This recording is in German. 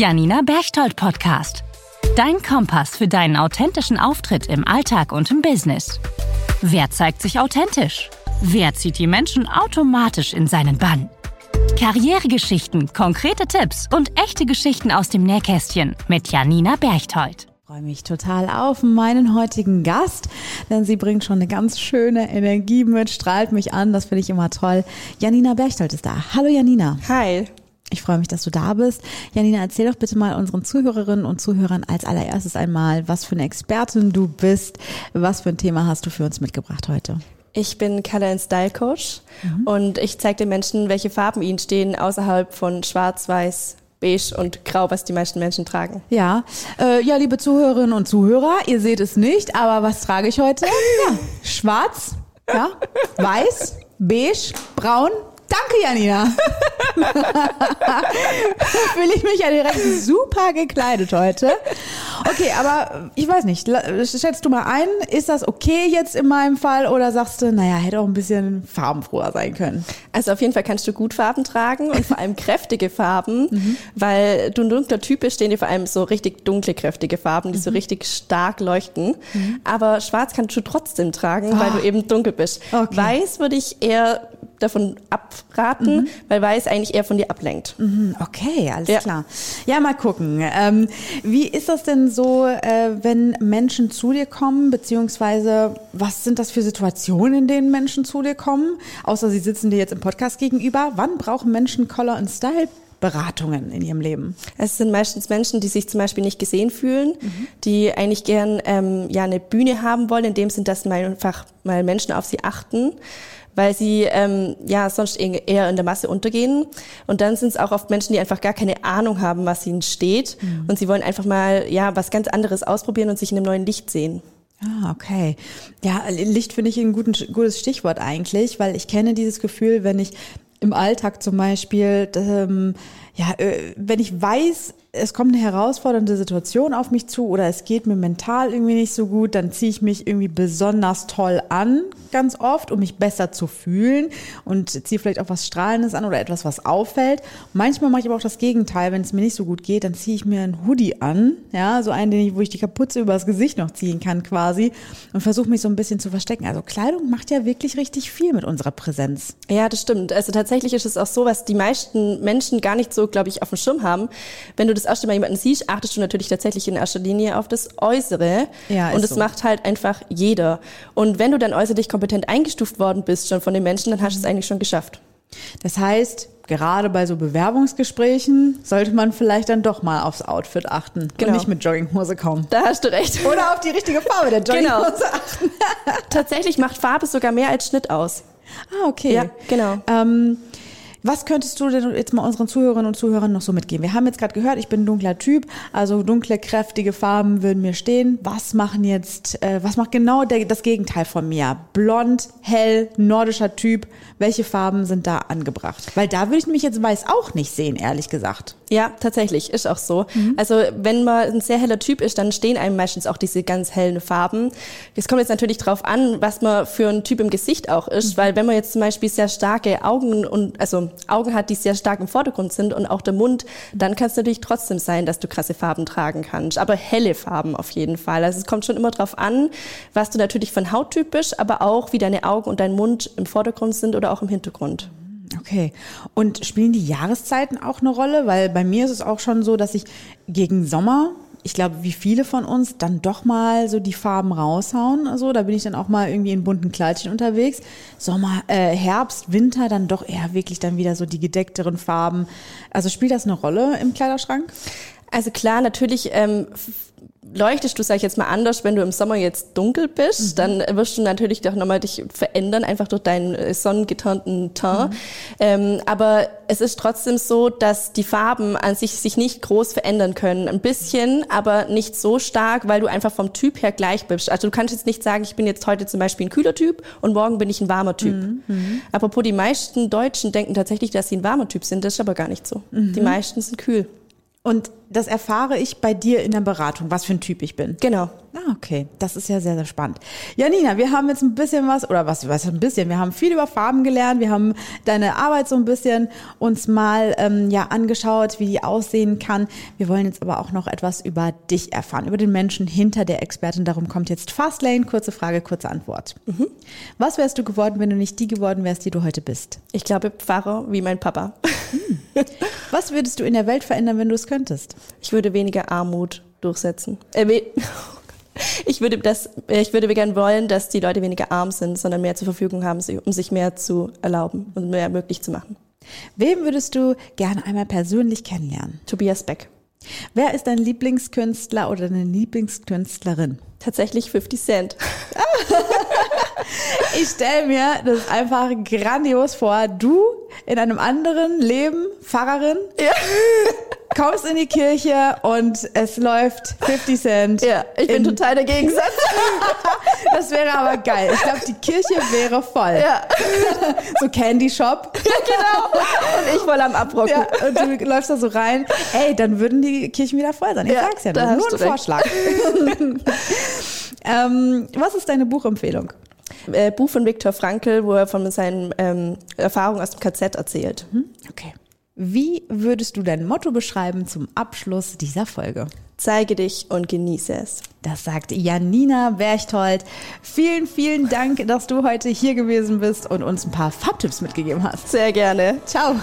Janina Berchtold Podcast. Dein Kompass für deinen authentischen Auftritt im Alltag und im Business. Wer zeigt sich authentisch? Wer zieht die Menschen automatisch in seinen Bann? Karrieregeschichten, konkrete Tipps und echte Geschichten aus dem Nähkästchen mit Janina Berchtold. Ich freue mich total auf meinen heutigen Gast, denn sie bringt schon eine ganz schöne Energie mit, strahlt mich an, das finde ich immer toll. Janina Berchtold ist da. Hallo Janina. Hi. Ich freue mich, dass du da bist. Janina, erzähl doch bitte mal unseren Zuhörerinnen und Zuhörern als allererstes einmal, was für eine Expertin du bist. Was für ein Thema hast du für uns mitgebracht heute? Ich bin Color and Style Coach mhm. und ich zeige den Menschen, welche Farben ihnen stehen, außerhalb von Schwarz, Weiß, Beige und Grau, was die meisten Menschen tragen. Ja, äh, ja, liebe Zuhörerinnen und Zuhörer, ihr seht es nicht, aber was trage ich heute? Ja, schwarz, ja, weiß, beige, braun, Danke, Janina. Fühle ich mich ja direkt super gekleidet heute. Okay, aber ich weiß nicht, schätzt du mal ein, ist das okay jetzt in meinem Fall oder sagst du, naja, hätte auch ein bisschen farbenfroher sein können? Also auf jeden Fall kannst du gut Farben tragen und vor allem kräftige Farben, mhm. weil du ein dunkler Typ bist, stehen dir vor allem so richtig dunkle, kräftige Farben, die mhm. so richtig stark leuchten. Mhm. Aber schwarz kannst du trotzdem tragen, weil oh. du eben dunkel bist. Okay. Weiß würde ich eher davon abraten, mhm. weil Weiß eigentlich eher von dir ablenkt. Mhm. Okay, alles ja. klar. Ja, mal gucken. Ähm, wie ist das denn so, äh, wenn Menschen zu dir kommen, beziehungsweise was sind das für Situationen, in denen Menschen zu dir kommen? Außer sie sitzen dir jetzt im Podcast gegenüber. Wann brauchen Menschen Color and Style? Beratungen in ihrem Leben? Es sind meistens Menschen, die sich zum Beispiel nicht gesehen fühlen, mhm. die eigentlich gern ähm, ja eine Bühne haben wollen, in dem Sinn, dass mal einfach mal Menschen auf sie achten weil sie ähm, ja sonst eher in der Masse untergehen. Und dann sind es auch oft Menschen, die einfach gar keine Ahnung haben, was ihnen steht. Mhm. Und sie wollen einfach mal ja was ganz anderes ausprobieren und sich in einem neuen Licht sehen. Ah, okay. Ja, Licht finde ich ein guten, gutes Stichwort eigentlich, weil ich kenne dieses Gefühl, wenn ich im Alltag zum Beispiel, ähm, ja, äh, wenn ich weiß, es kommt eine herausfordernde Situation auf mich zu oder es geht mir mental irgendwie nicht so gut, dann ziehe ich mich irgendwie besonders toll an, ganz oft, um mich besser zu fühlen und ziehe vielleicht auch was Strahlendes an oder etwas, was auffällt. Manchmal mache ich aber auch das Gegenteil, wenn es mir nicht so gut geht, dann ziehe ich mir einen Hoodie an, ja, so einen, den ich, wo ich die Kapuze übers Gesicht noch ziehen kann quasi und versuche mich so ein bisschen zu verstecken. Also Kleidung macht ja wirklich richtig viel mit unserer Präsenz. Ja, das stimmt. Also tatsächlich ist es auch so, was die meisten Menschen gar nicht so, glaube ich, auf dem Schirm haben. Wenn du das erste Mal jemanden siehst, achtest du natürlich tatsächlich in erster Linie auf das Äußere. Ja, und das so. macht halt einfach jeder. Und wenn du dann äußerlich kompetent eingestuft worden bist schon von den Menschen, dann hast du es eigentlich schon geschafft. Das heißt, gerade bei so Bewerbungsgesprächen sollte man vielleicht dann doch mal aufs Outfit achten genau. und nicht mit Jogginghose kommen. Da hast du recht. Oder auf die richtige Farbe der genau. Jogginghose genau. achten. Tatsächlich macht Farbe sogar mehr als Schnitt aus. Ah, okay. Ja, genau. Ähm, was könntest du denn jetzt mal unseren Zuhörerinnen und Zuhörern noch so mitgeben? Wir haben jetzt gerade gehört, ich bin ein dunkler Typ, also dunkle, kräftige Farben würden mir stehen. Was machen jetzt, äh, was macht genau der, das Gegenteil von mir? Blond, hell, nordischer Typ. Welche Farben sind da angebracht? Weil da würde ich mich jetzt weiß auch nicht sehen, ehrlich gesagt. Ja, tatsächlich, ist auch so. Mhm. Also wenn man ein sehr heller Typ ist, dann stehen einem meistens auch diese ganz hellen Farben. Es kommt jetzt natürlich drauf an, was man für ein Typ im Gesicht auch ist, mhm. weil wenn man jetzt zum Beispiel sehr starke Augen und also Augen hat, die sehr stark im Vordergrund sind und auch der Mund, dann kann es natürlich trotzdem sein, dass du krasse Farben tragen kannst. Aber helle Farben auf jeden Fall. Also es kommt schon immer drauf an, was du natürlich von Hauttyp bist, aber auch wie deine Augen und dein Mund im Vordergrund sind oder auch im Hintergrund. Okay. Und spielen die Jahreszeiten auch eine Rolle? Weil bei mir ist es auch schon so, dass ich gegen Sommer ich glaube, wie viele von uns dann doch mal so die Farben raushauen. Also da bin ich dann auch mal irgendwie in bunten Kleidchen unterwegs. Sommer, äh, Herbst, Winter dann doch eher wirklich dann wieder so die gedeckteren Farben. Also spielt das eine Rolle im Kleiderschrank? Also klar, natürlich ähm, leuchtest du, sag ich jetzt mal, anders, wenn du im Sommer jetzt dunkel bist, mhm. dann wirst du natürlich doch nochmal dich verändern, einfach durch deinen äh, sonnengetönten Teint. Mhm. Ähm, aber es ist trotzdem so, dass die Farben an sich sich nicht groß verändern können. Ein bisschen, aber nicht so stark, weil du einfach vom Typ her gleich bist. Also du kannst jetzt nicht sagen, ich bin jetzt heute zum Beispiel ein kühler Typ und morgen bin ich ein warmer Typ. Mhm. mhm. Apropos, die meisten Deutschen denken tatsächlich, dass sie ein warmer Typ sind. Das ist aber gar nicht so. Mhm. Die meisten sind kühl. Und das erfahre ich bei dir in der Beratung, was für ein Typ ich bin. Genau. Ah, okay. Das ist ja sehr, sehr spannend. Janina, wir haben jetzt ein bisschen was, oder was, was ein bisschen, wir haben viel über Farben gelernt, wir haben deine Arbeit so ein bisschen uns mal ähm, ja angeschaut, wie die aussehen kann. Wir wollen jetzt aber auch noch etwas über dich erfahren, über den Menschen hinter der Expertin. Darum kommt jetzt Fastlane, kurze Frage, kurze Antwort. Mhm. Was wärst du geworden, wenn du nicht die geworden wärst, die du heute bist? Ich glaube Pfarrer wie mein Papa. Was würdest du in der Welt verändern, wenn du es könntest? Ich würde weniger Armut durchsetzen. Äh, we ich würde das, ich würde gerne wollen, dass die Leute weniger arm sind, sondern mehr zur Verfügung haben, um sich mehr zu erlauben und mehr möglich zu machen. Wem würdest du gerne einmal persönlich kennenlernen? Tobias Beck. Wer ist dein Lieblingskünstler oder deine Lieblingskünstlerin? Tatsächlich 50 Cent. ich stelle mir das einfach grandios vor. Du in einem anderen Leben, Pfarrerin, ja. kommst in die Kirche und es läuft 50 Cent. Ja, ich bin total der Gegensatz. das wäre aber geil. Ich glaube, die Kirche wäre voll. Ja. So Candy Shop. Ja, genau. Und ich voll am Abrocken. Ja, und du läufst da so rein. Ey, dann würden die Kirchen wieder voll sein. Ich ja, sag's ja nur. Nur ein Vorschlag. ähm, was ist deine Buchempfehlung? Äh, Buch von Viktor Frankl, wo er von seinen ähm, Erfahrungen aus dem KZ erzählt. Mhm. Okay. Wie würdest du dein Motto beschreiben zum Abschluss dieser Folge? Zeige dich und genieße es. Das sagt Janina Berchtold. Vielen, vielen Dank, dass du heute hier gewesen bist und uns ein paar Farbtipps mitgegeben hast. Sehr gerne. Ciao.